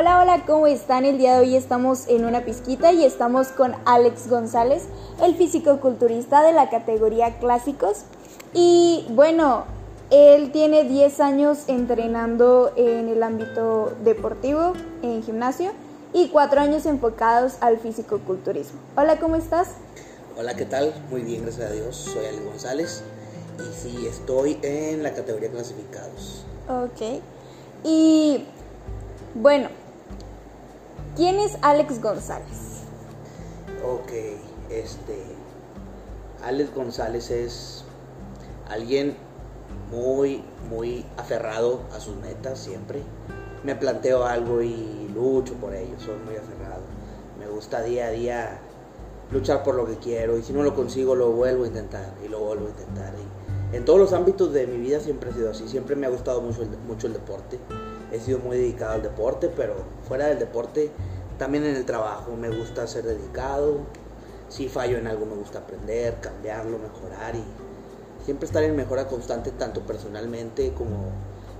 Hola, hola, ¿cómo están? El día de hoy estamos en una pizquita y estamos con Alex González, el físico-culturista de la categoría clásicos. Y bueno, él tiene 10 años entrenando en el ámbito deportivo, en gimnasio, y 4 años enfocados al físico-culturismo. Hola, ¿cómo estás? Hola, ¿qué tal? Muy bien, gracias a Dios. Soy Alex González y sí, estoy en la categoría clasificados. Ok. Y bueno, ¿quién es Alex González? Ok, este. Alex González es alguien muy, muy aferrado a sus metas siempre. Me planteo algo y lucho por ello, soy muy aferrado. Me gusta día a día luchar por lo que quiero y si no lo consigo lo vuelvo a intentar y lo vuelvo a intentar. Y en todos los ámbitos de mi vida siempre ha sido así, siempre me ha gustado mucho el, mucho el deporte, he sido muy dedicado al deporte, pero fuera del deporte también en el trabajo me gusta ser dedicado, si fallo en algo me gusta aprender, cambiarlo, mejorar y siempre estar en mejora constante tanto personalmente como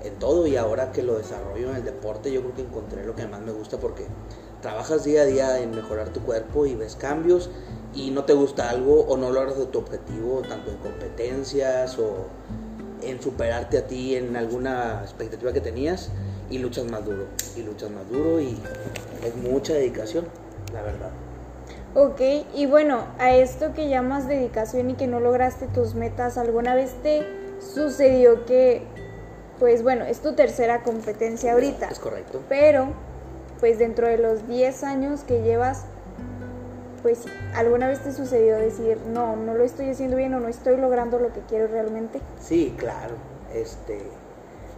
en todo. Y ahora que lo desarrollo en el deporte yo creo que encontré lo que más me gusta porque trabajas día a día en mejorar tu cuerpo y ves cambios y no te gusta algo o no logras de tu objetivo, tanto en competencias o en superarte a ti en alguna expectativa que tenías y luchas más duro y luchas más duro y es mucha dedicación, la verdad. Ok, y bueno, a esto que llamas dedicación y que no lograste tus metas, ¿alguna vez te sucedió que, pues bueno, es tu tercera competencia ahorita? Es correcto. Pero pues dentro de los 10 años que llevas, pues alguna vez te sucedió decir, no, no lo estoy haciendo bien o no estoy logrando lo que quiero realmente. Sí, claro. Este,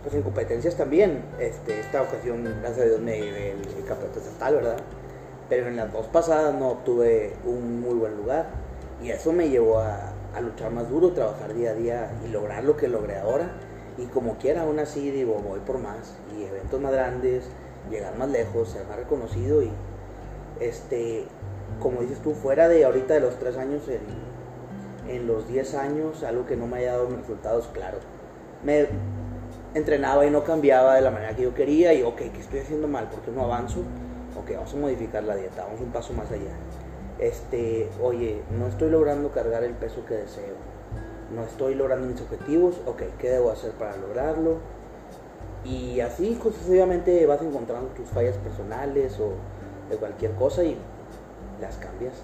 pues en competencias también. Este, esta ocasión, gracias a Dios, me llevé el, campeonato estatal, ¿verdad? Pero en las dos pasadas no obtuve un muy buen lugar. Y eso me llevó a, luchar más duro, trabajar día a día y lograr lo que logré ahora. Y como quiera, aún así digo, voy por más. Y eventos más grandes, llegar más lejos, ser más reconocido y este, como dices tú, fuera de ahorita de los tres años, en, los 10 años, algo que no me haya dado resultados, claro. Me entrenaba y no cambiaba de la manera que yo quería y ok, ¿qué estoy haciendo mal? ¿Por qué no avanzo? Ok, vamos a modificar la dieta, vamos un paso más allá. Este, oye, no estoy logrando cargar el peso que deseo. No estoy logrando mis objetivos. Ok, ¿qué debo hacer para lograrlo? Y así sucesivamente vas encontrando tus fallas personales o de cualquier cosa y las cambias.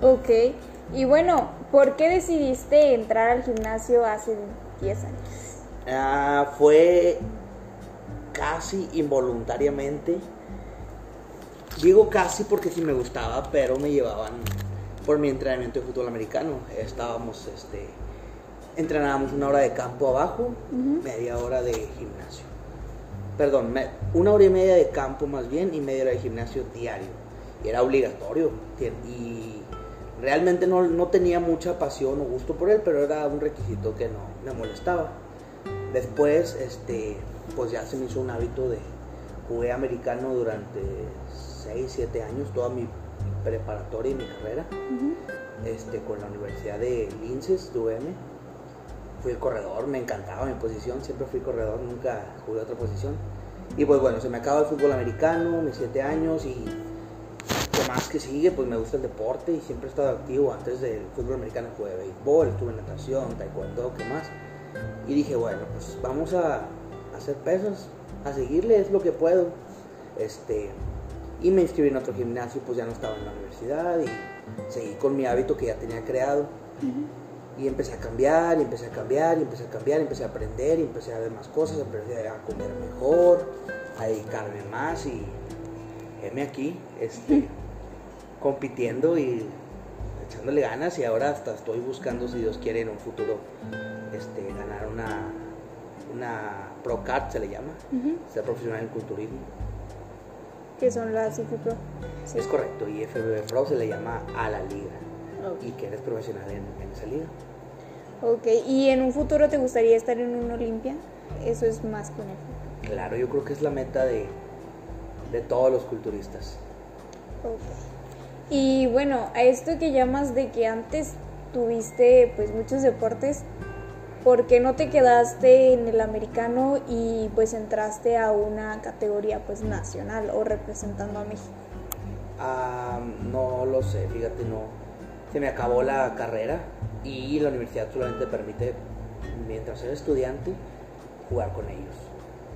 Ok, y bueno, ¿por qué decidiste entrar al gimnasio hace 10 años? Ah, fue casi involuntariamente. Digo casi porque sí me gustaba, pero me llevaban por mi entrenamiento de fútbol americano. Estábamos, este, entrenábamos una hora de campo abajo, media hora de gimnasio perdón, una hora y media de campo más bien y media hora de gimnasio diario. Y era obligatorio. Y realmente no, no, tenía mucha pasión o gusto por él, pero era un requisito que no me molestaba. Después, este, pues ya se me hizo un hábito de jugué americano durante 6, 7 años, toda mi preparatoria y mi carrera, este, con la Universidad de Linces, UM fui el corredor, me encantaba mi posición, siempre fui corredor, nunca jugué otra posición. Y pues bueno, se me acaba el fútbol americano, mis siete años y qué más que sigue, pues me gusta el deporte y siempre he estado activo. Antes del fútbol americano jugué béisbol, estuve en natación, taekwondo, qué más. Y dije, bueno, pues vamos a hacer pesas, a seguirle, es lo que puedo. Este, y me inscribí en otro gimnasio, pues ya no estaba en la universidad y seguí con mi hábito que ya tenía creado. Y empecé a cambiar, y empecé a cambiar, y empecé a cambiar, y empecé a aprender, y empecé a ver más cosas, empecé a comer mejor, a dedicarme más, y heme aquí, este, compitiendo y echándole ganas, y ahora hasta estoy buscando, si Dios quiere, en un futuro, este, ganar una, una Pro Card, se le llama, ser profesional en culturismo. ¿Qué son las IFPro? Sí. Es correcto, y FBB Pro se le llama a la liga, okay. y que eres profesional en, en esa liga. Ok, ¿y en un futuro te gustaría estar en un Olimpia? Eso es más que un ejemplo. Claro, yo creo que es la meta de, de todos los culturistas. Ok. Y bueno, a esto que llamas de que antes tuviste pues muchos deportes, ¿por qué no te quedaste en el americano y pues entraste a una categoría pues nacional o representando a México? Ah, no lo sé, fíjate, no. Se me acabó la carrera y la universidad solamente permite, mientras eres estudiante, jugar con ellos.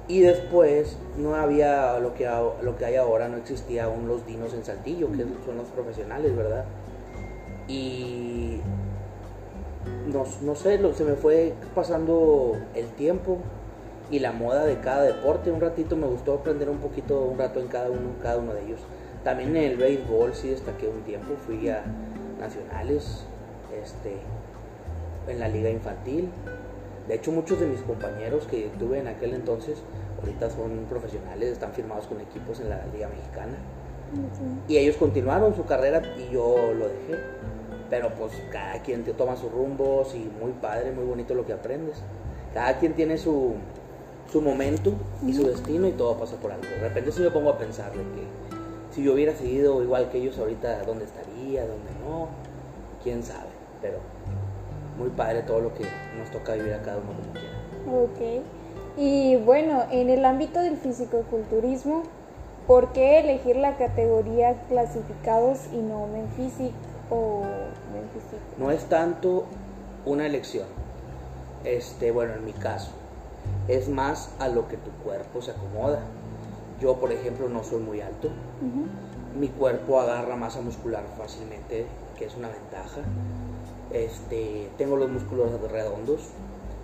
Y después no había lo que, lo que hay ahora, no existía aún los dinos en Saltillo, que son los profesionales, ¿verdad? Y no, no sé, se me fue pasando el tiempo y la moda de cada deporte. Un ratito me gustó aprender un poquito, un rato en cada uno, cada uno de ellos. También en el béisbol sí destaqué un tiempo, fui a nacionales, este, en la liga infantil. De hecho, muchos de mis compañeros que tuve en aquel entonces, ahorita son profesionales, están firmados con equipos en la liga mexicana. Y ellos continuaron su carrera y yo lo dejé. Pero pues cada quien te toma sus rumbos y muy padre, muy bonito lo que aprendes. Cada quien tiene su, su momento y su destino y todo pasa por algo. De repente si me pongo a pensar de que si yo hubiera seguido igual que ellos ahorita, ¿dónde estaría? ¿Dónde no? ¿Quién sabe? Pero muy padre todo lo que nos toca vivir a cada uno como quiera. Ok. Y bueno, en el ámbito del físico-culturismo, ¿por qué elegir la categoría clasificados y no Memphisic o? No es tanto una elección. Este, bueno, en mi caso, es más a lo que tu cuerpo se acomoda. Yo, por ejemplo, no soy muy alto. Mi cuerpo agarra masa muscular fácilmente, que es una ventaja. Este, tengo los músculos redondos.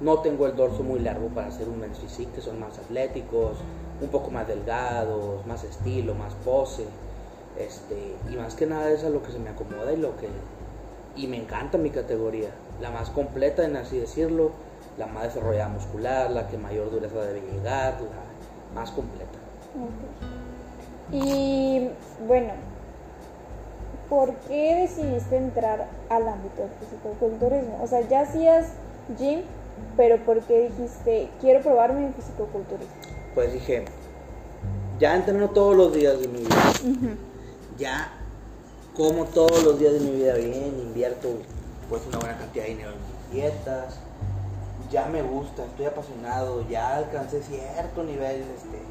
No tengo el dorso muy largo para hacer un men's physique, que son más atléticos, un poco más delgados, más estilo, más pose. Este, y más que nada es a lo que se me acomoda y lo que y me encanta mi categoría, la más completa en así decirlo, la más desarrollada muscular, la que mayor dureza debe llegar, la más completa. Y bueno, ¿por qué decidiste entrar al ámbito del fisicoculturismo? O sea, ya hacías gym, pero ¿por qué dijiste, quiero probarme en fisicoculturismo? Pues dije, ya entreno todos los días de mi vida. Ya como todos los días de mi vida bien, invierto pues una buena cantidad de dinero en mis dietas. Ya me gusta, estoy apasionado, ya alcancé cierto nivel este,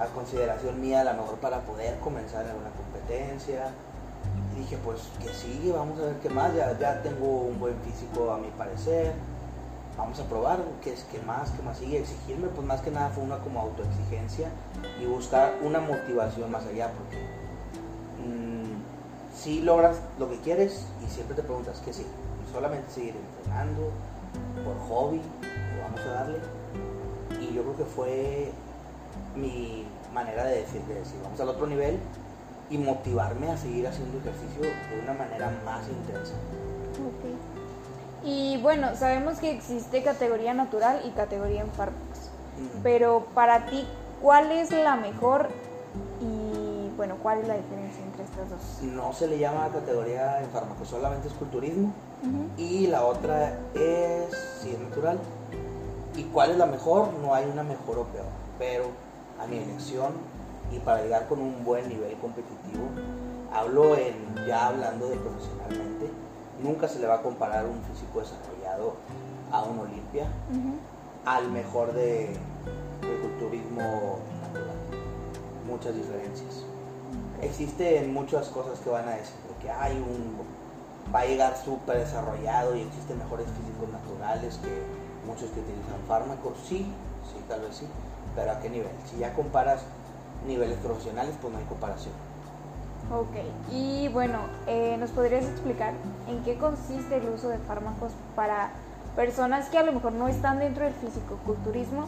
a consideración mía a lo mejor para poder comenzar en una competencia. Dije, pues que sigue, vamos a ver qué más, ya, ya tengo un buen físico a mi parecer, vamos a probar qué es qué más, qué más sigue, exigirme, pues más que nada fue una como autoexigencia y buscar una motivación más allá, porque mm, si logras lo que quieres y siempre te preguntas qué sí, solamente seguir entrenando por hobby, vamos a darle. Y yo creo que fue mi manera de decir, de decir, vamos al otro nivel y motivarme a seguir haciendo ejercicio de una manera más intensa. Y bueno, sabemos que existe categoría natural y categoría en fármacos, pero para ti, ¿cuál es la mejor y bueno, cuál es la diferencia entre estas dos? No se le llama categoría en fármacos, solamente es culturismo y la otra es si es natural. ¿Y cuál es la mejor? No hay una mejor o peor, pero a mi elección y para llegar con un buen nivel competitivo, hablo en ya hablando de profesionalmente, nunca se le va a comparar un físico desarrollado a un Olimpia, al mejor de, culturismo natural. Muchas diferencias. Existen muchas cosas que van a decir, que hay un va a llegar súper desarrollado y existen mejores físicos naturales que muchos que utilizan fármacos, sí, sí, tal vez sí, pero ¿a qué nivel? Si ya comparas niveles profesionales, pues no hay comparación. Ok, y bueno, eh, ¿nos podrías explicar en qué consiste el uso de fármacos para personas que a lo mejor no están dentro del físico-culturismo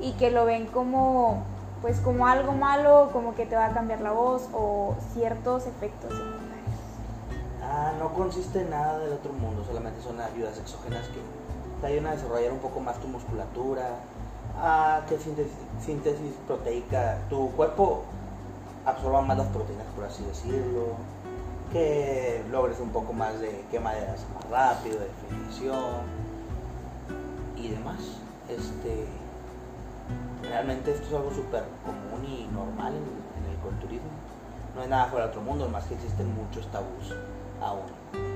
y que lo ven como, pues, como algo malo, como que te va a cambiar la voz o ciertos efectos secundarios? Ah, no consiste en nada del otro mundo, solamente son ayudas exógenas que te ayudan a desarrollar un poco más tu musculatura, a que síntesis, síntesis proteica, tu cuerpo absorba más las proteínas, por así decirlo, que logres un poco más de quema de más rápido, definición y demás. Este, realmente esto es algo súper común y normal en, el culturismo. No es nada fuera de otro mundo, más que existen muchos tabús aún.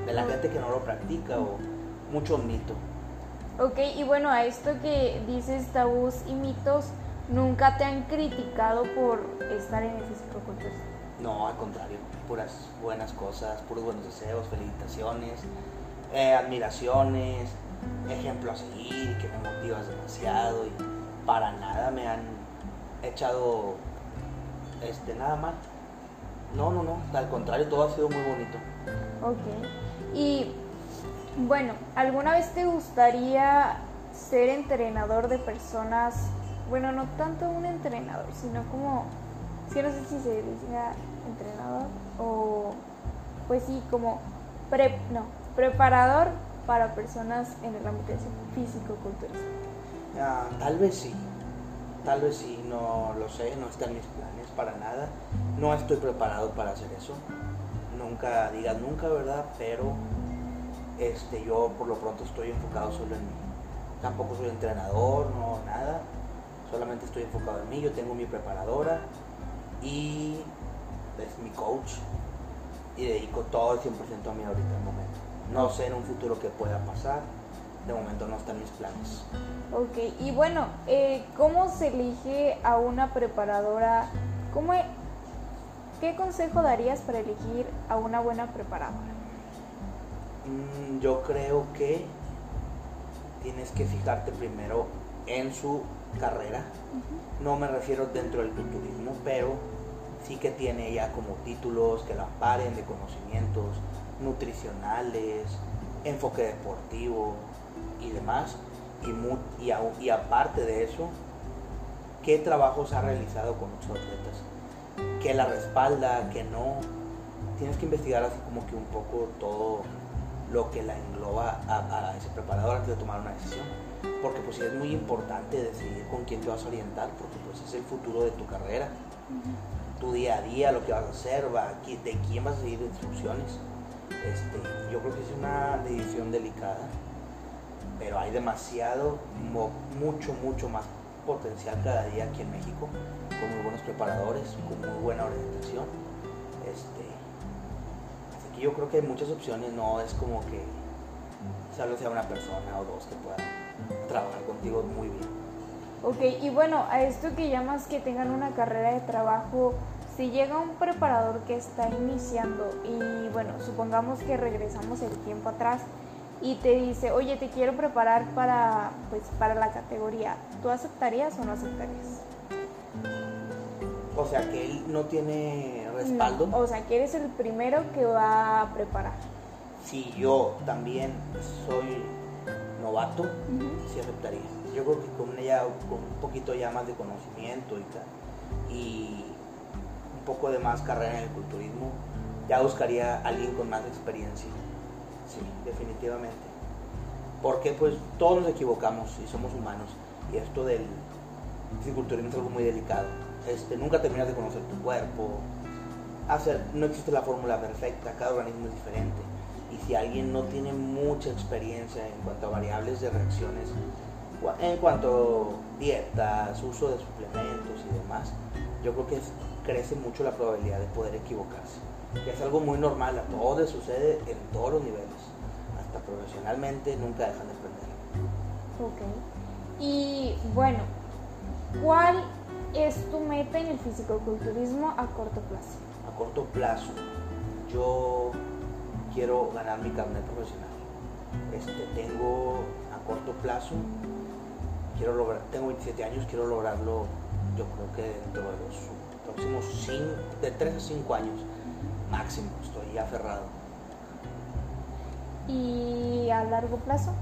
De la gente que no lo practica o mucho mito. Ok, y bueno, a esto que dices tabús y mitos, ¿nunca te han criticado por estar en el fisicoculturismo? No, al contrario, puras buenas cosas, puros buenos deseos, felicitaciones, eh, admiraciones, ejemplo a seguir, que me motivas demasiado y para nada me han echado este nada mal. No, no, no, al contrario, todo ha sido muy bonito. Ok. Y bueno, ¿alguna vez te gustaría ser entrenador de personas? Bueno, no tanto un entrenador, sino como, es que no sé si se dice entrenador o, pues sí, como, pre, no, preparador para personas en el ámbito físico-culturismo. Ah, tal vez sí, tal vez sí, no lo sé, no está en mis planes para nada. No estoy preparado para hacer eso. Nunca digas nunca, ¿verdad? Pero este, yo por lo pronto estoy enfocado solo en mí. Tampoco soy entrenador, no nada. Solamente estoy enfocado en mí. Yo tengo mi preparadora y es mi coach. Y dedico todo el 100% a mí ahorita en el momento. No sé en un futuro qué pueda pasar. De momento no están mis planes. Ok, y bueno, eh, ¿cómo se elige a una preparadora? ¿Cómo, e-, ¿Qué consejo darías para elegir a una buena preparadora? Mm, yo creo que tienes que fijarte primero en su carrera. No me refiero dentro del culturismo, pero sí que tiene ella como títulos que la paren de conocimientos nutricionales, enfoque deportivo y demás. Y, y, y aparte de eso, qué trabajos ha realizado con otros atletas, qué la respalda, qué no. Tienes que investigar así como que un poco todo lo que la engloba a, ese preparador antes de tomar una decisión. Porque pues es muy importante decidir con quién te vas a orientar, porque pues es el futuro de tu carrera. Tu día a día, lo que vas a hacer, va, de quién vas a seguir instrucciones. Este, yo creo que es una decisión delicada, pero hay demasiado, mucho, mucho más potencial cada día aquí en México, con muy buenos preparadores, con muy buena orientación. Este, así que yo creo que hay muchas opciones, no es como que solo sea una persona o dos que puedan trabajar contigo muy bien. Ok, y bueno, a esto que llamas que tengan una carrera de trabajo, si llega un preparador que está iniciando y bueno, supongamos que regresamos el tiempo atrás y te dice, oye, te quiero preparar para, pues, para la categoría, ¿tú aceptarías o no aceptarías? O sea, que él no tiene respaldo. o sea, que eres el primero que va a preparar. Si yo también soy novato, sí aceptaría. Yo creo que con ella, con un poquito ya más de conocimiento y tal, y un poco de más carrera en el culturismo, ya buscaría a alguien con más experiencia. Sí, definitivamente. Porque pues todos nos equivocamos y somos humanos. Y esto del fisiculturismo es algo muy delicado. Este, nunca terminas de conocer tu cuerpo. No existe la fórmula perfecta, cada organismo es diferente. Y si alguien no tiene mucha experiencia en cuanto a variables de reacciones, en cuanto a dietas, uso de suplementos y demás, yo creo que crece mucho la probabilidad de poder equivocarse. Que es algo muy normal, a todos sucede en todos los niveles. Hasta profesionalmente nunca dejan de aprender. Ok. Y bueno, ¿cuál es tu meta en el fisicoculturismo a corto plazo? A corto plazo, yo quiero ganar mi carnet profesional. Este, tengo a corto plazo, quiero lograr, tengo 27 años, quiero lograrlo yo creo que dentro de los próximos de 3 a 5 años máximo, estoy aferrado. ¿Y a largo plazo?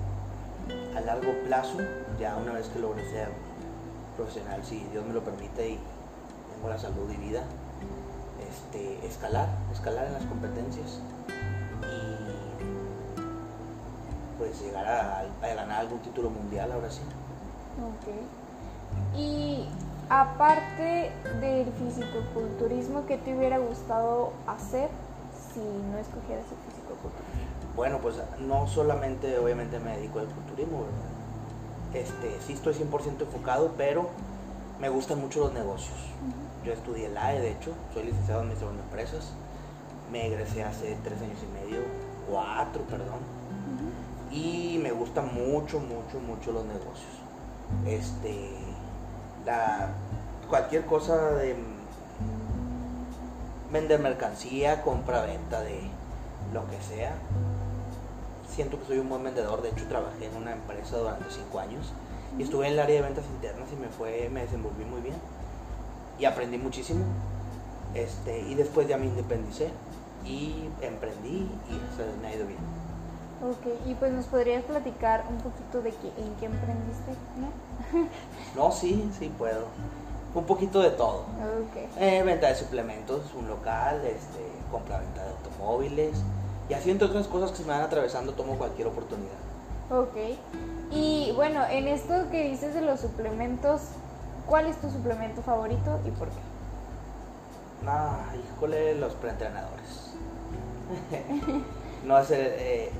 A largo plazo, ya una vez que logre ser profesional, si Dios me lo permite y tengo la salud y vida, este, escalar, escalar en las competencias y pues llegar a, a ganar algún título mundial ahora sí. Ok. Y Aparte del fisicoculturismo, ¿qué te hubiera gustado hacer si no escogieras el fisicoculturismo? Bueno, pues no solamente obviamente me dedico al culturismo, ¿verdad? Este, sí estoy 100% enfocado, pero me gustan mucho los negocios. Yo estudié el AE, de hecho, soy licenciado en Administración de Empresas. Me egresé hace tres años y medio, cuatro, perdón. Y me gustan mucho, mucho, mucho los negocios. Este, la, cualquier cosa de vender mercancía, compra-venta de lo que sea. Siento que soy un buen vendedor. De hecho, trabajé en una empresa durante cinco años y estuve en el área de ventas internas y me fue, me desenvolví muy bien y aprendí muchísimo. Este, y después ya me independicé y emprendí y me ha ido bien. Ok, y pues nos podrías platicar un poquito de que, en qué emprendiste, ¿no? No, sí, sí puedo. Un poquito de todo. Ok. Eh, venta de suplementos, un local, este, compra-venta de automóviles. Y así entre otras cosas que se me van atravesando, tomo cualquier oportunidad. Ok. Y bueno, en esto que dices de los suplementos, ¿cuál es tu suplemento favorito y por qué? Ah, híjole, los preentrenadores. no sé, eh,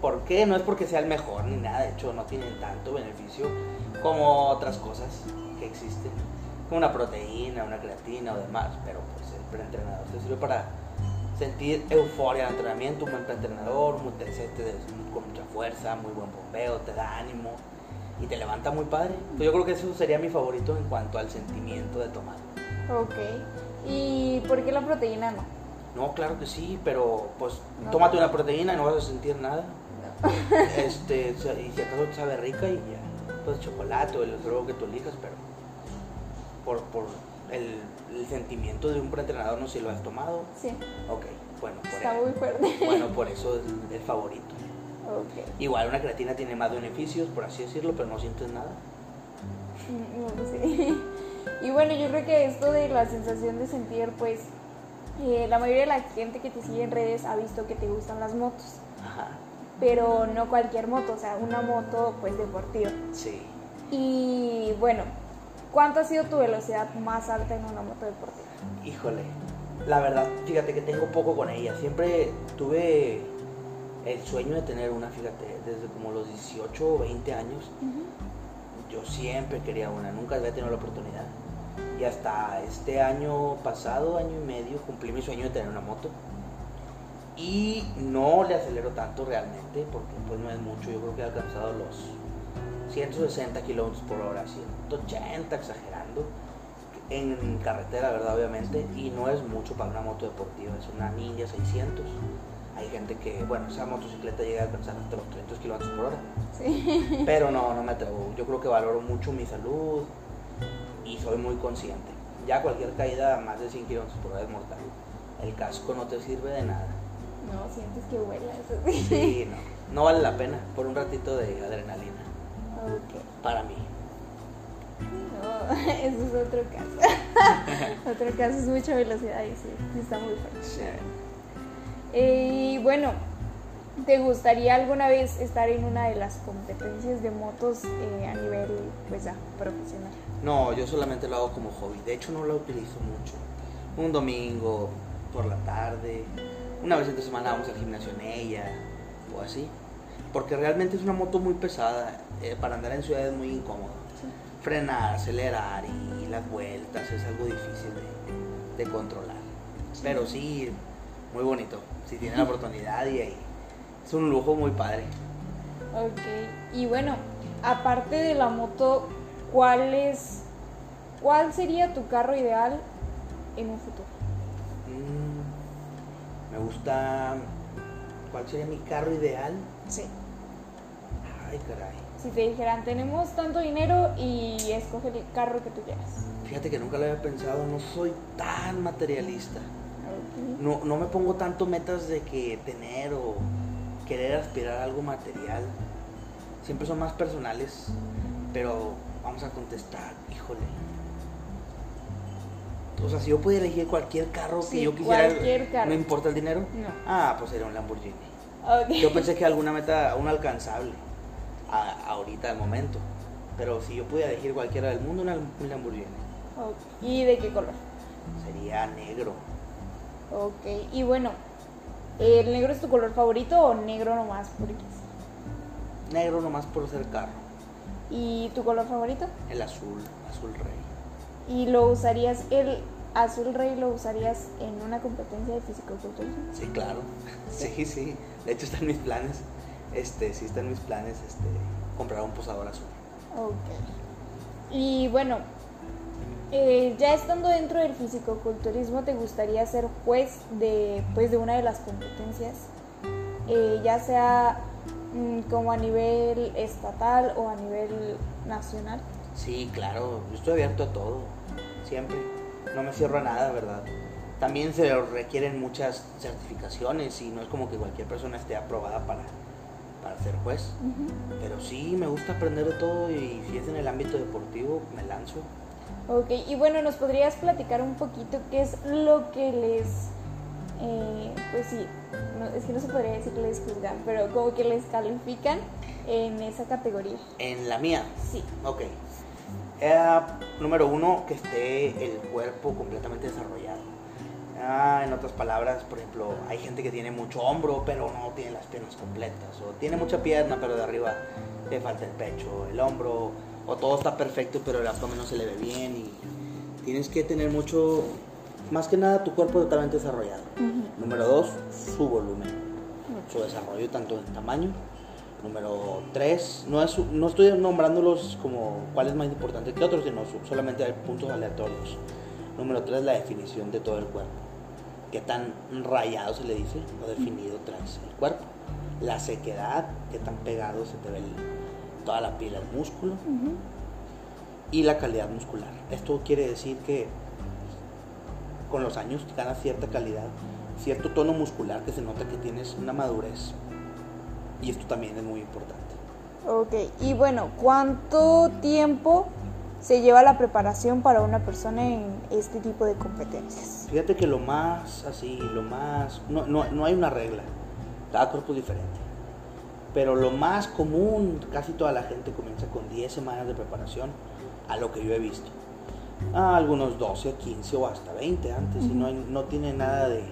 ¿por qué? No es porque sea el mejor ni nada, de hecho no tienen tanto beneficio como otras cosas que existen, como una proteína, una creatina o demás, pero pues el preentrenador te sirve para sentir euforia al entrenamiento, un buen preentrenador, te- te- con mucha fuerza, muy buen bombeo, te da ánimo y te levanta muy padre. Pues yo creo que eso sería mi favorito en cuanto al sentimiento de tomar. Ok. ¿Y por qué la proteína no? No, claro que sí, pero pues No. tómate una proteína y no vas a sentir nada. Este, o sea, y si acaso te sabe rica y ya, pues chocolate o el otro que tú elijas, pero por, por el, el sentimiento de un preentrenador, no sé si lo has tomado. Sí, Ok, bueno, por, está muy fuerte. bueno, por eso es el favorito. Ok. Igual una creatina tiene más beneficios, por así decirlo, pero no sientes nada. Mm, no, sí. Y bueno, yo creo que esto de la sensación de sentir, pues, eh, la mayoría de la gente que te sigue en redes ha visto que te gustan las motos, Ajá, pero no cualquier moto, o sea, una moto, pues, deportiva. sí. Y bueno, ¿cuánto ha sido tu velocidad más alta en una moto deportiva? Híjole, la verdad, fíjate que tengo poco con ella. Siempre tuve el sueño de tener una, fíjate, desde como los 18 o 20 años. Yo siempre quería una, nunca había tenido la oportunidad. Y hasta este año pasado, año y medio, cumplí mi sueño de tener una moto. Y no le acelero tanto realmente, porque pues no es mucho. Yo creo que he alcanzado los 160 kilómetros por hora, 180 exagerando. En carretera, ¿verdad? Obviamente. Y no es mucho para una moto deportiva, es una Ninja 600. Hay gente que, bueno, esa motocicleta llega a alcanzar hasta los 300 kilómetros por hora. Sí. Pero no, no me atrevo. Yo creo que valoro mucho mi salud y soy muy consciente. Ya cualquier caída a más de 100 kilómetros por hora es mortal. El casco no te sirve de nada. No, sientes que vuela eso sí. Sí, no. No vale la pena por un ratito de adrenalina. Para mí. No, eso es otro caso. otro caso es mucha velocidad y sí, sí está muy fuerte. Eh, Y bueno, ¿te gustaría alguna vez estar en una de las competencias de motos eh, a nivel pues profesional? No, yo solamente lo hago como hobby. De hecho, no lo utilizo mucho. Un domingo por la tarde, una vez entre semana vamos al gimnasio en ella o así. Porque realmente es una moto muy pesada. eh, para andar en ciudad es muy incómodo. Frenar, acelerar y las vueltas es algo difícil de, de controlar. Pero sí, muy bonito. Si tienen la oportunidad y ahí. Es un lujo muy padre. Ok, y bueno, aparte de la moto, ¿cuál es, cuál sería tu carro ideal en un futuro? Mm, me gusta. ¿Cuál sería mi carro ideal? Sí. Ay, caray. Si te dijeran, tenemos tanto dinero y escoge el carro que tú quieras. Fíjate que nunca lo había pensado, no soy tan materialista. No, no me pongo tanto metas de que tener o querer aspirar a algo material. Siempre son más personales, pero vamos a contestar, híjole. O sea, si yo pudiera elegir cualquier carro que yo quisiera, cualquier carro. ¿no importa el dinero? No. Ah, pues sería un Lamborghini. Yo pensé que alguna meta, un alcanzable, a- ahorita, al momento. Pero si yo pudiera elegir cualquiera del mundo, un Lamborghini. ¿Y de qué color? Sería negro. Ok, y bueno, ¿el negro es tu color favorito o negro nomás porque? Negro nomás por ser carro. ¿Y tu color favorito? El azul, azul rey. ¿Y lo usarías, el azul rey lo usarías en una competencia de fisicoculturismo? Sí, claro. Sí, sí. De hecho, están mis planes. este, sí está en mis planes este, comprar un posador azul. Ok. Y bueno, eh, ya estando dentro del fisicoculturismo, ¿te gustaría ser juez de, pues, de una de las competencias? Eh, ya sea como a nivel estatal o a nivel nacional. Sí, claro, yo estoy abierto a todo, siempre. No me cierro a nada, ¿verdad? También se requieren muchas certificaciones y no es como que cualquier persona esté aprobada para, para ser juez. Pero sí, me gusta aprender de todo y si es en el ámbito deportivo, me lanzo. Ok, y bueno, ¿nos podrías platicar un poquito qué es lo que les, eh, pues sí, es que no se podría decir que les juzgan, pero como que les califican en esa categoría? En la mía. Sí. Ok. Eh, número uno, que esté el cuerpo completamente desarrollado. Ah, en otras palabras, por ejemplo, hay gente que tiene mucho hombro, pero no tiene las piernas completas. O tiene mucha pierna, pero de arriba le falta el pecho, el hombro. O todo está perfecto, pero el abdomen no se le ve bien. Y tienes que tener mucho, más que nada, tu cuerpo totalmente desarrollado. Número dos, su volumen. Su desarrollo tanto en tamaño Número 3, no, es, no estoy nombrándolos como cuál es más importante que otros, sino solamente hay puntos aleatorios. Número 3, la definición de todo el cuerpo. Qué tan rayado se le dice o definido traes el cuerpo. La sequedad, qué tan pegado se te ve toda la piel al músculo. Y la calidad muscular. Esto quiere decir que con los años ganas cierta calidad, cierto tono muscular que se nota que tienes una madurez y esto también es muy importante. Ok, y bueno, ¿cuánto tiempo se lleva la preparación para una persona en este tipo de competencias? Fíjate que lo más así, lo más... No, no, no hay una regla, cada cuerpo es diferente. Pero lo más común, casi toda la gente comienza con 10 semanas de preparación, a lo que yo he visto. Ah, algunos 12, 15 o hasta 20 antes, y no, no tiene nada de,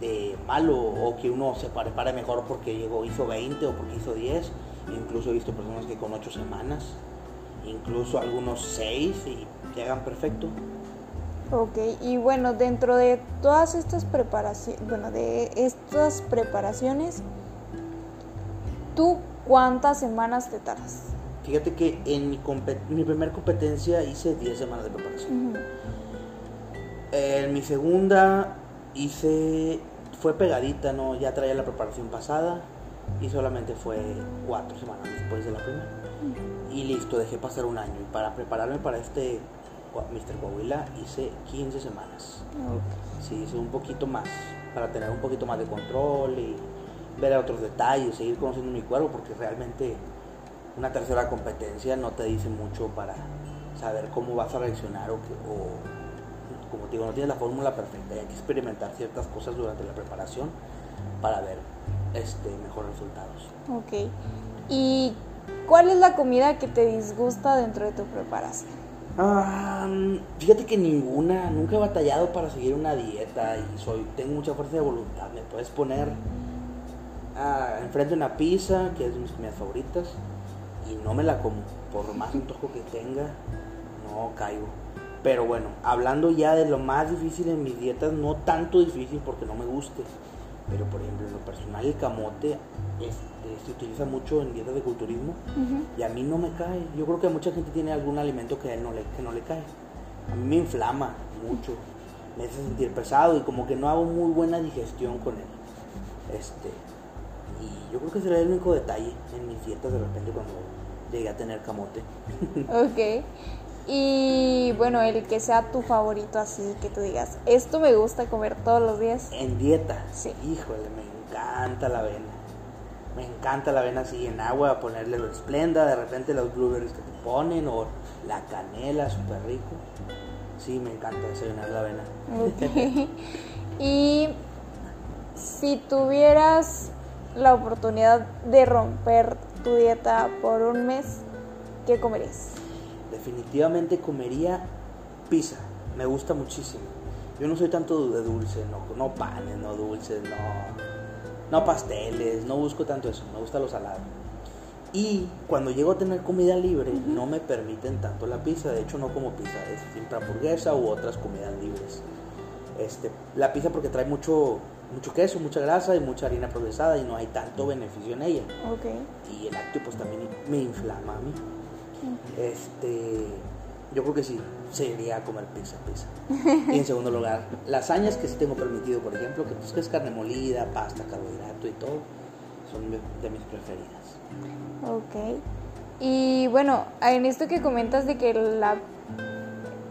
de malo o que uno se prepare mejor porque llegó, hizo 20 o porque hizo 10. Incluso he visto personas que con 8 semanas, incluso algunos 6 y llegan perfecto. Ok, y bueno, dentro de todas estas preparaciones, bueno, de estas preparaciones, ¿tú cuántas semanas te tardas? Fíjate que en mi, mi primera competencia hice 10 semanas de preparación. En mi segunda hice, fue pegadita, ¿no? Ya traía la preparación pasada y solamente fue cuatro semanas después de la primera. Y listo, dejé pasar un año. Y para prepararme para este Mr. Coahuila hice 15 semanas. Sí, hice un poquito más, para tener un poquito más de control y ver otros detalles, seguir conociendo mi cuerpo, porque realmente una tercera competencia no te dice mucho para saber cómo vas a reaccionar o, o como te digo, no tiene la fórmula perfecta, hay que experimentar ciertas cosas durante la preparación para ver este, mejores resultados. Ok. ¿Y cuál es la comida que te disgusta dentro de tu preparación? Ah, fíjate que ninguna, nunca he batallado para seguir una dieta y soy, tengo mucha fuerza de voluntad. Me puedes poner ah, enfrente una pizza, que es de mis comidas favoritas, y no me la como. Por más antojo que tenga, no caigo. Pero bueno, hablando ya de lo más difícil en mis dietas, no tanto difícil porque no me guste, pero por ejemplo en lo personal el camote este, se utiliza mucho en dietas de culturismo y a mí no me cae. Yo creo que mucha gente tiene algún alimento que a él no le, que no le cae. A mí me inflama mucho, me hace sentir pesado y como que no hago muy buena digestión con él. Este, y yo creo que será el único detalle en mis dietas de repente cuando llegué a tener camote. Ok. Y bueno, el que sea tu favorito así, que tú digas, esto me gusta comer todos los días. En dieta. Sí. Híjole, me encanta la avena. Me encanta la avena así en agua, ponerle lo esplenda, de repente los blueberries que te ponen, o la canela, súper rico. Sí, me encanta desayunar la avena. y si tuvieras la oportunidad de romper tu dieta por un mes, ¿qué comerías? definitivamente comería pizza. Me gusta muchísimo. Yo no soy tanto de dulce, no, no panes, no dulces, no, no pasteles, no busco tanto eso, me gusta lo salado. Y cuando llego a tener comida libre, no me permiten tanto la pizza. De hecho, no como pizza, es siempre hamburguesa u otras comidas libres. Este, la pizza porque trae mucho mucho queso, mucha grasa y mucha harina procesada y no hay tanto beneficio en ella. Ok. Y el lácteo pues también me inflama a mí. Este, yo creo que sí, sería comer pizza, pizza. y en segundo lugar, lasañas que sí tengo permitido, por ejemplo, que, pues, que es carne molida, pasta, carbohidrato y todo, son de, de mis preferidas. Ok. Y bueno, en esto que comentas de que la,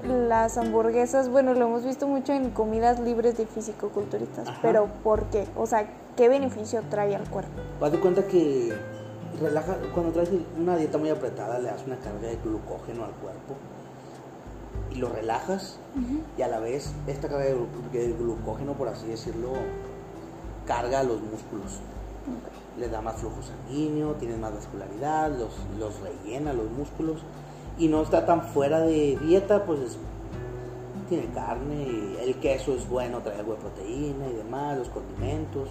las hamburguesas, bueno, lo hemos visto mucho en comidas libres de fisicoculturistas, Ajá. pero ¿por qué? O sea, ¿qué beneficio trae al cuerpo? Haz de cuenta que relaja, cuando traes una dieta muy apretada le das una carga de glucógeno al cuerpo y lo relajas y a la vez esta carga de, glu- de glucógeno, por así decirlo, carga los músculos. Les da más flujo sanguíneo, tienes más vascularidad, los, los rellena los músculos y no está tan fuera de dieta, pues es- tiene carne, y el queso es bueno, trae algo de proteína y demás, los condimentos.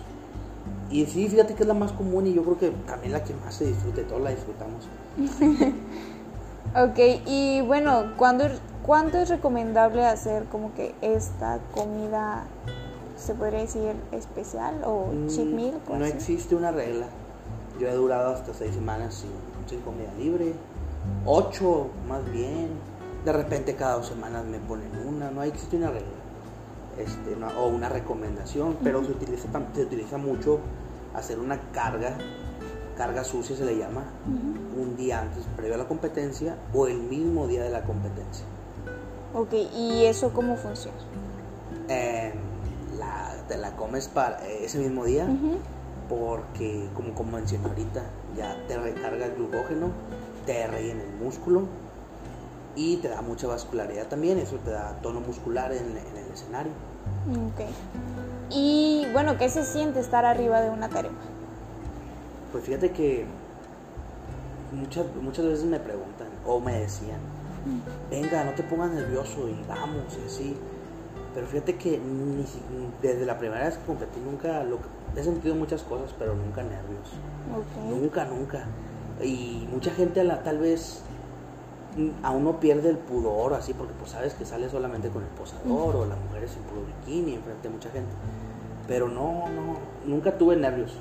Y sí, fíjate que es la más común y yo creo que también la que más se disfruta, todos la disfrutamos. Ok, y bueno, ¿cuándo, ¿cuánto es recomendable hacer como que esta comida, se podría decir, especial o cheat Mm, meal? No así? existe una regla. Yo he durado hasta seis semanas sin, sin comida libre, ocho más bien. De repente cada dos semanas me ponen una, no existe una regla. Este, no- o una recomendación, pero se utiliza, se utiliza mucho hacer una carga, carga sucia se le llama, un día antes, previo a la competencia o el mismo día de la competencia. Ok, ¿y eso cómo funciona? Eh, la, te la comes para ese mismo día porque, como, como mencioné ahorita, ya te recarga el glucógeno, te rellena el músculo y te da mucha vascularidad también. Eso te da tono muscular en, en el escenario. Ok. Y bueno, ¿qué se siente estar arriba de una tarima? Pues fíjate que muchas, muchas veces me preguntan o me decían, venga, no te pongas nervioso y vamos y así. Pero fíjate que ni desde la primera vez que competí nunca, lo, he sentido muchas cosas, pero nunca nervios. Ok. Nunca, nunca. Y mucha gente a la, tal vez mm, aún no pierde el pudor así, porque pues sabes que sale solamente con el posador o las mujeres en puro bikini enfrente de mucha gente. Pero no, no, nunca tuve nervios.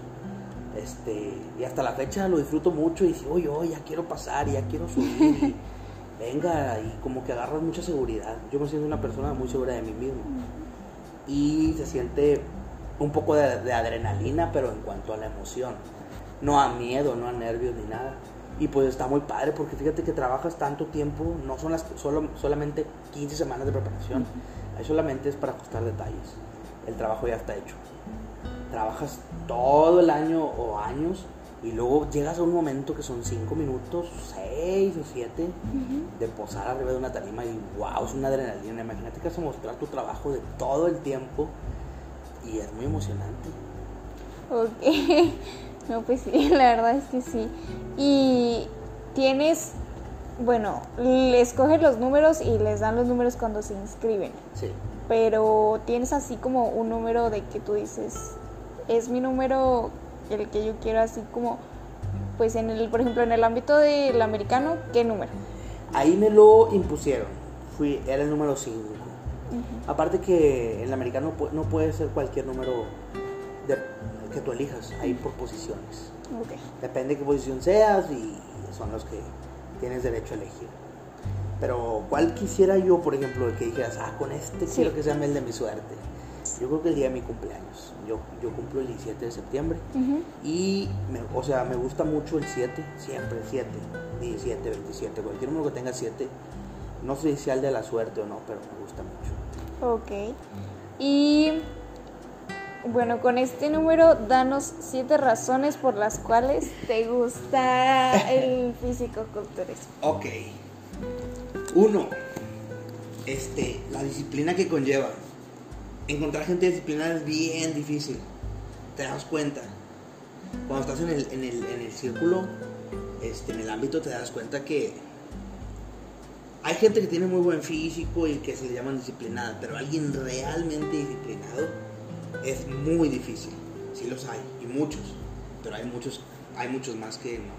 Este, y hasta la fecha lo disfruto mucho y digo, oye, oye, ya quiero pasar, ya quiero subir. y venga, y como que agarras mucha seguridad. Yo me siento una persona muy segura de mí mismo. Y se siente un poco de, de adrenalina, pero en cuanto a la emoción. No a miedo, no a nervios ni nada. Y pues está muy padre porque fíjate que trabajas tanto tiempo, no son las solo, solamente 15 semanas de preparación, ahí solamente es para ajustar detalles. El trabajo ya está hecho. Trabajas todo el año o años y luego llegas a un momento que son 5 minutos, 6 o 7 de posar arriba de una tarima y wow, es una adrenalina. Imagínate que vas a mostrar tu trabajo de todo el tiempo y es muy emocionante. Ok. No, pues sí, la verdad es que sí. Y tienes, bueno, le escogen los números y les dan los números cuando se inscriben. Sí. Pero tienes así como un número de que tú dices, es mi número el que yo quiero así como, pues en el, por ejemplo, en el ámbito del americano, ¿qué número? Ahí me lo impusieron. Fui, era el número 5. Aparte que en el americano no puede ser cualquier número que tú elijas, hay por posiciones. Ok. Depende de qué posición seas y son los que tienes derecho a elegir. Pero ¿cuál quisiera yo, por ejemplo, el que dijeras, ah, con este Sí. quiero que sea el de mi suerte? Yo creo que el día de mi cumpleaños. Yo, yo cumplo el 17 de septiembre. Ujú. Y, me- o sea, me gusta mucho el 7, siempre el 7, 17, 27, cualquier número que tenga 7. No sé si sea el de la suerte o no, pero me gusta mucho. Ok. Y bueno, con este número, danos siete razones por las cuales te gusta el físico-culturismo. Ok. Uno, este, la disciplina que conlleva. Encontrar gente disciplinada es bien difícil. Te das cuenta. Cuando estás en el, en el, en el círculo, este, en el ámbito, te das cuenta que hay gente que tiene muy buen físico y que se le llaman disciplinada, pero alguien realmente disciplinado es muy difícil. Sí los hay, y muchos, pero hay muchos, hay muchos más que no.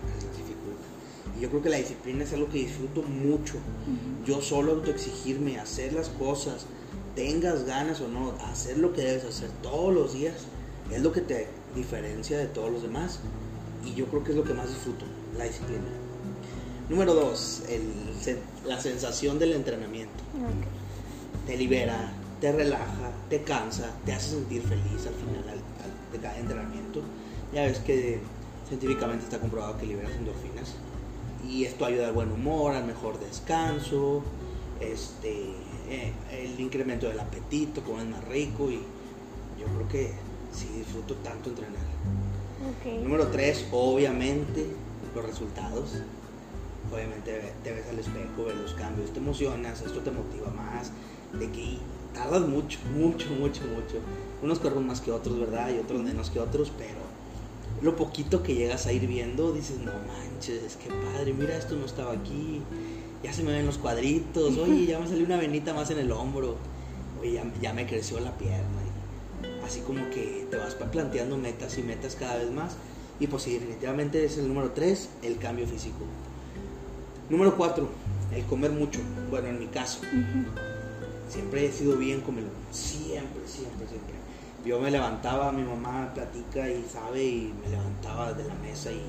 Y yo creo que la disciplina es algo que disfruto mucho. Yo solo autoexigirme, hacer las cosas, tengas ganas o no, hacer lo que debes hacer todos los días, Es lo que te diferencia de todos los demás y yo creo que es lo que más disfruto, la disciplina. Número dos, la sensación del entrenamiento. Te libera, te relaja, te cansa, te hace sentir feliz al final de cada entrenamiento. Ya ves que científicamente está comprobado que liberas endorfinas y esto ayuda al buen humor, al mejor descanso, este, eh, el incremento del apetito, comer más rico y yo creo que sí disfruto tanto entrenar. Número tres, obviamente, los resultados. Obviamente te ves al espejo, ves los cambios, te emocionas, esto te motiva más, de que tardas mucho, mucho, mucho, mucho. Unos corren más que otros, ¿verdad? Y otros menos que otros, pero lo poquito que llegas a ir viendo, dices, no manches, qué padre, mira, esto no estaba aquí, ya se me ven los cuadritos, oye, ya me salió una venita más en el hombro, oye, ya, me creció la pierna. Así como que te vas planteando metas y metas cada vez más. Y pues sí, definitivamente es el número 3, el cambio físico. Número 4, el comer mucho. Bueno, en mi caso, siempre he sido bien comelón. Siempre, siempre, siempre yo me levantaba, mi mamá platica y sabe, y me levantaba de la mesa y,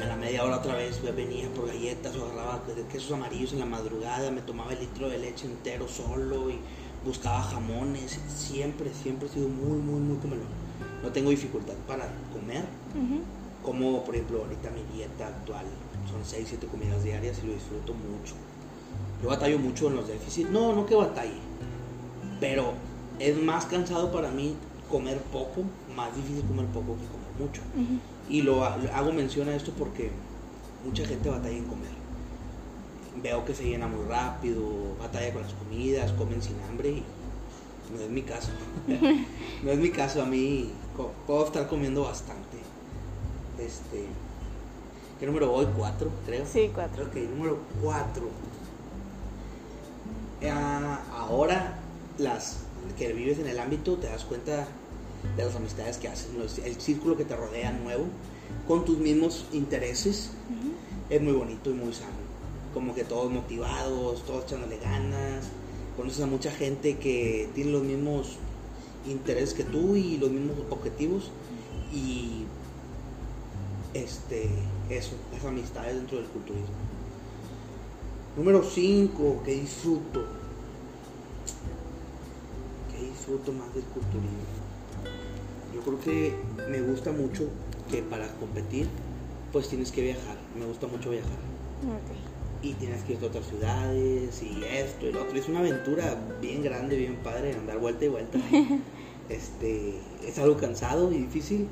a la media hora otra vez venía por galletas o agarraba quesos amarillos en la madrugada, me tomaba el litro de leche entero solo y buscaba jamones. Siempre, siempre he sido muy, muy, muy comelón. No tengo dificultad para comer. Como, por ejemplo, ahorita mi dieta actual son 6, 7 comidas diarias y lo disfruto mucho. Yo batallo mucho en los déficits. No, no que batalle. Pero es más cansado para mí comer poco, más difícil comer poco que comer mucho. Y lo hago mención a esto porque mucha gente batalla en comer. Veo que se llena muy rápido, batalla con las comidas, comen sin hambre y no es mi caso. no es mi caso, a mí puedo estar comiendo bastante. Este, ¿Qué número voy? ¿Cuatro, creo? Sí, cuatro. Ok, número cuatro. Ah, ahora las que vives en el ámbito, te das cuenta de las amistades que haces, el círculo que te rodea nuevo, con tus mismos intereses, es muy bonito y muy sano. Como que todos motivados, todos echándole ganas, conoces a mucha gente que tiene los mismos intereses que tú y los mismos objetivos. Y este eso, las amistades dentro del culturismo. Número 5, que disfruto disfruto más del culturismo. Yo creo que me gusta mucho que para competir, pues tienes que viajar. Me gusta mucho viajar. Y tienes que ir a otras ciudades y esto y lo otro. Es una aventura bien grande, bien padre, andar vuelta y vuelta. este, es algo cansado y difícil,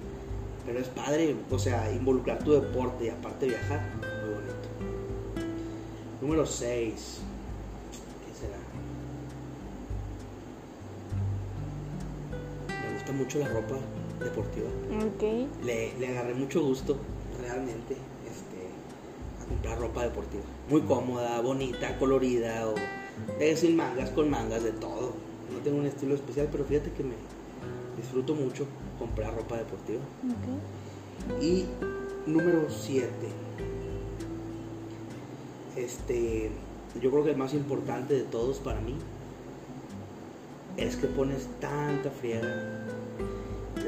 pero es padre, o sea, involucrar tu deporte y aparte viajar. Número 6. mucho la ropa deportiva. Le, le, agarré mucho gusto, realmente, este, a comprar ropa deportiva. Muy cómoda, bonita, colorida, o eh, sin mangas, con mangas, de todo. No tengo un estilo especial, pero fíjate que me disfruto mucho comprar ropa deportiva. Y número 7. Este, yo creo que el más importante de todos para mí es que pones tanta friega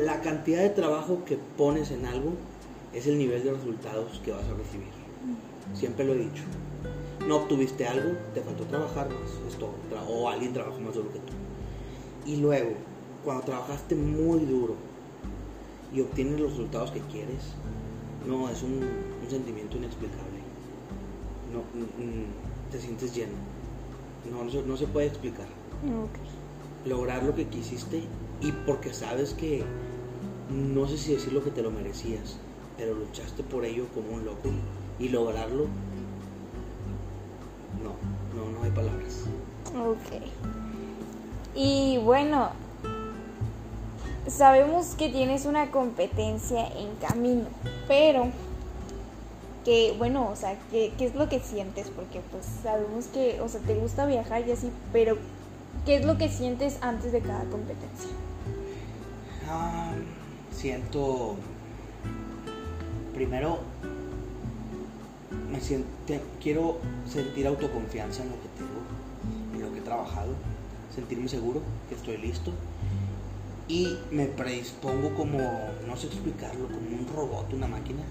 la cantidad de trabajo que pones en algo es el nivel de resultados que vas a recibir. Siempre lo he dicho. No obtuviste algo, te faltó trabajar más, esto, o alguien trabajó más duro que tú. Y luego, cuando trabajaste muy duro y obtienes los resultados que quieres, no, es un, sentimiento inexplicable. No, te sientes lleno. No, no, se, puede explicar. Lograr lo que quisiste y porque sabes que no sé si decir lo que te lo merecías, pero luchaste por ello como un loco y lograrlo, no, no, no hay palabras. Ok. Y bueno, sabemos que tienes una competencia en camino, pero que bueno, o sea, ¿qué, ¿qué, es lo que sientes? Porque pues sabemos que, o sea, te gusta viajar y así, pero ¿qué es lo que sientes antes de cada competencia? Ah, siento, primero, me siento, quiero sentir autoconfianza en lo que tengo, en lo que he trabajado, sentirme seguro que estoy listo y me predispongo como, no sé explicarlo, como un robot, una máquina,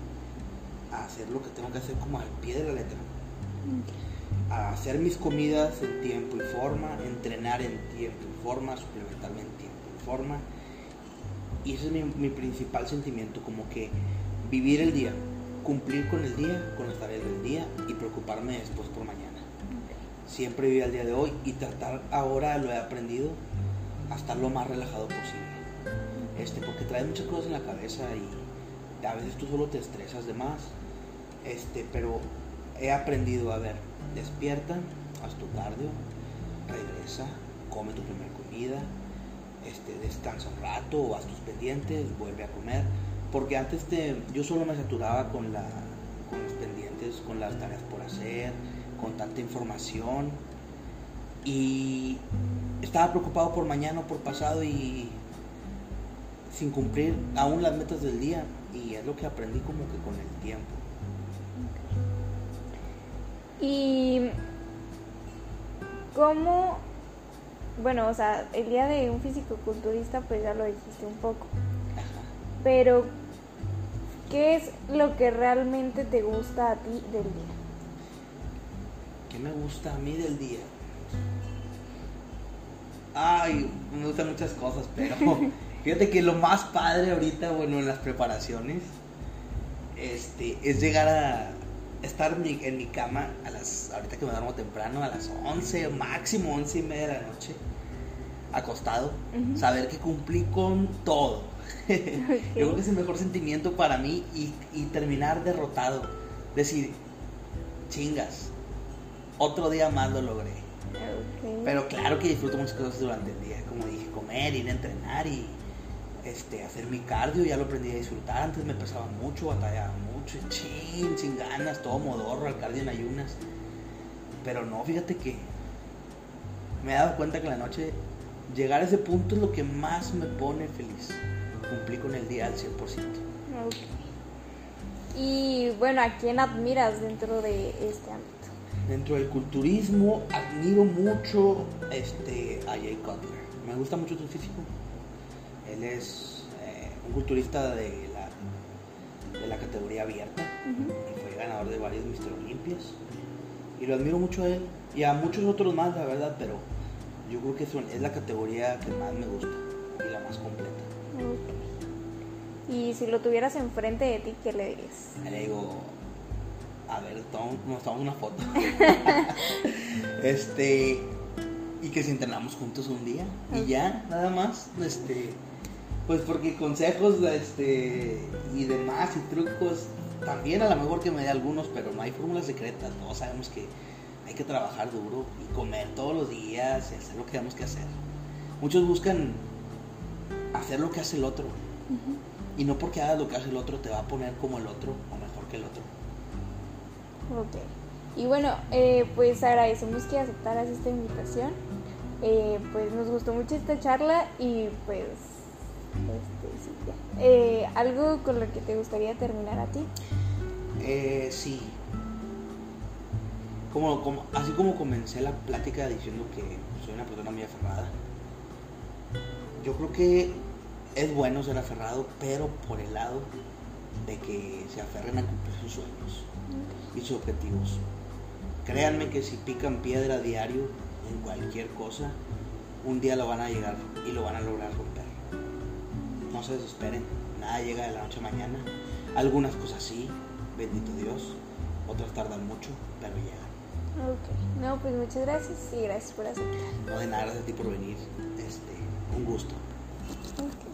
a hacer lo que tengo que hacer como al pie de la letra. A hacer mis comidas en tiempo y forma, entrenar en tiempo y forma, suplementarme en tiempo y forma. Y ese es mi, mi principal sentimiento, como que vivir el día, cumplir con el día, con las tareas del día y preocuparme después por mañana. Siempre vivir el día de hoy y tratar ahora, lo he aprendido, a estar lo más relajado posible. Este, porque traes muchas cosas en la cabeza y a veces tú solo te estresas de más. Este, pero he aprendido a ver, despierta, haz tu cardio, regresa, come tu primera comida, este, descansa un rato o haz tus pendientes, vuelve a comer. Porque antes te, yo solo me saturaba con, la, con los pendientes, con las tareas por hacer, con tanta información. Y estaba preocupado por mañana o por pasado y sin cumplir aún las metas del día. Y es lo que aprendí como que con el tiempo. Y cómo, bueno, o sea, el día de un físico-culturista, pues ya lo dijiste un poco. Ajá. Pero, ¿qué es lo que realmente te gusta a ti del día? ¿Qué me gusta a mí del día? Ay, me gustan muchas cosas, pero fíjate que lo más padre ahorita, bueno, en las preparaciones, este, es llegar a estar en mi, en mi cama a las, ahorita que me duermo temprano, a las 11, máximo 11 y media de la noche, acostado, saber que cumplí con todo. Yo creo que es el mejor sentimiento para mí y, y terminar derrotado. Decir, chingas, otro día más lo logré. Pero claro que disfruto muchas cosas durante el día, como dije, comer, ir a entrenar y este, hacer mi cardio, ya lo aprendí a disfrutar. Antes me pesaba mucho, batallaba mucho, chin, sin ganas, todo modorro, al cardio en ayunas. Pero no, fíjate que me he dado cuenta que en la noche llegar a ese punto es lo que más me pone feliz. Cumplí con el día al 100%. Ok. Y bueno, ¿a quién admiras dentro de este ámbito? Dentro del culturismo admiro mucho este, a Jay Cutler. Me gusta mucho su físico. Él es eh, un culturista de la, de la categoría abierta y fue ganador de varios Mr. Olimpias. Y lo admiro mucho a él y a muchos otros más, la verdad, pero yo creo que son- es la categoría que más me gusta y la más completa. Ok. Y si lo tuvieras enfrente de ti, ¿qué le dirías? Le digo, a ver, nos tomamos una foto. este, y que si entrenamos juntos un día. Y ya, nada más. Este, pues porque consejos este, y demás y trucos, también a lo mejor que me dé algunos, pero no hay fórmulas secretas. Todos sabemos que hay que trabajar duro y comer todos los días y hacer lo que tenemos que hacer. Muchos buscan hacer lo que hace el otro. Y no porque hagas lo que hace el otro te va a poner como el otro o mejor que el otro. Ok. Y bueno, eh, pues agradecemos que aceptaras esta invitación. Eh, pues nos gustó mucho esta charla y pues, este, sí. Eh, ¿Algo con lo que te gustaría terminar a ti? Eh, sí. Como, como, así como comencé la plática diciendo que soy una persona muy aferrada, yo creo que es bueno ser aferrado, pero por el lado de que se aferren a cumplir sus sueños y sus objetivos. Créanme que si pican piedra diario en cualquier cosa, un día lo van a llegar y lo van a lograr. No se desesperen, nada llega de la noche a mañana. Algunas cosas sí, bendito Dios, otras tardan mucho, pero llegan. Ok. No, pues muchas gracias y gracias por aceptar. No de nada, gracias a ti por venir. Este, un gusto. Ok.